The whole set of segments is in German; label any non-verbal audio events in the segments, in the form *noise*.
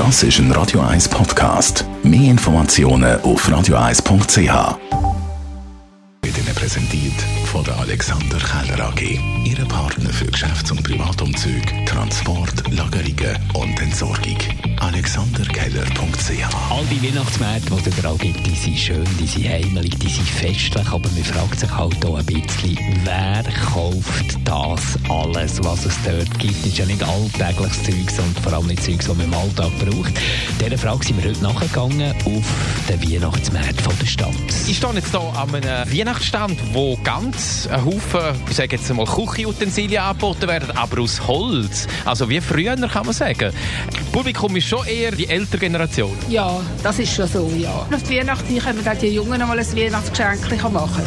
Das ist ein Radio 1 Podcast. Mehr Informationen auf radio1.ch. Wird Ihnen präsentiert von der Alexander Keller AG. Ihre Partner für Geschäfts- und Privatumzug, Transport, Lagerungen und Entsorgung. AlexanderKeller.ch All die Weihnachtsmärkte, die es überall gibt, die sind schön, die sind heimelig, die sind festlich, aber man fragt sich halt auch ein bisschen, wer kauft das alles, was es dort gibt? Das ist ja nicht alltägliches Zeug und vor allem nicht Zeug, das man im Alltag braucht. Dieser Frage sind wir heute nachgegangen auf den Weihnachtsmärkten von der Stadt. Ich stehe jetzt hier an einem Weihnachtsstand, wo ganz ein Haufen, ich sage jetzt mal, Küchenutensilien angeboten werden, aber aus Holz. Also wie früher, kann man sagen. Das Publikum ist schon eher die ältere Generation. Ja, das ist schon so, ja. Auf die Weihnachten können dann die Jungen noch mal ein Weihnachtsgeschenk machen.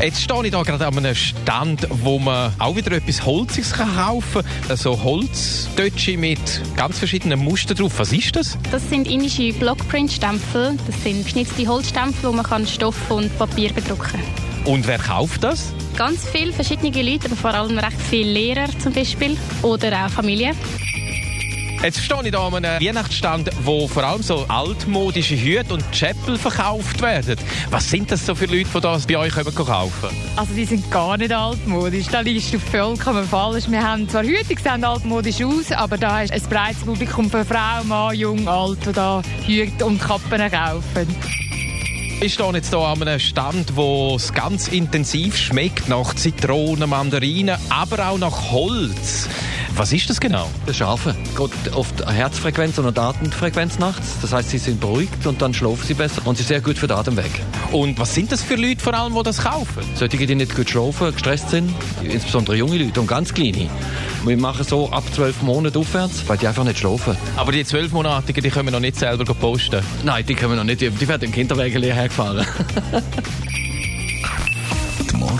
Jetzt stehe ich hier gerade an einem Stand, wo man auch wieder etwas Holziges kann kaufen kann. So Holztötsche mit ganz verschiedenen Mustern drauf. Was ist das? Das sind indische Blockprint-Stempel. Das sind geschnitzte Holzstempel, wo man kann Stoff und Papier bedrucken kann. Und wer kauft das? Ganz viele verschiedene Leute, aber vor allem recht viele Lehrer zum Beispiel oder auch Familien. Jetzt stehe ich hier an einem Weihnachtsstand, wo vor allem so altmodische Hüte und Chapel verkauft werden. Was sind das so für Leute, die das bei euch kaufen Also die sind gar nicht altmodisch. Da liegst du vollkommen falsch. Wir haben zwar Hüte, die sehen altmodisch aus, aber da ist ein breites Publikum für Frau, Mann, Jung, Alt, die da Hüte und Kappen kaufen. Ich stehe jetzt hier an einem Stand, wo es ganz intensiv schmeckt nach Zitronen, Mandarinen, aber auch nach Holz. Was ist das genau? Das Schafe. Geht oft Herzfrequenz und Atemfrequenz nachts. Das heißt, sie sind beruhigt und dann schlafen sie besser und sie sind sehr gut für den Atemweg. Und was sind das für Leute vor allem, die das kaufen? Solche, die nicht gut schlafen, gestresst sind, insbesondere junge Leute und ganz kleine. Wir machen so ab zwölf Monaten aufwärts, weil die einfach nicht schlafen. Aber die zwölfmonatigen, die können wir noch nicht selber posten? Nein, die können wir noch nicht. Die werden im Kinderwagen hergefahren. *laughs*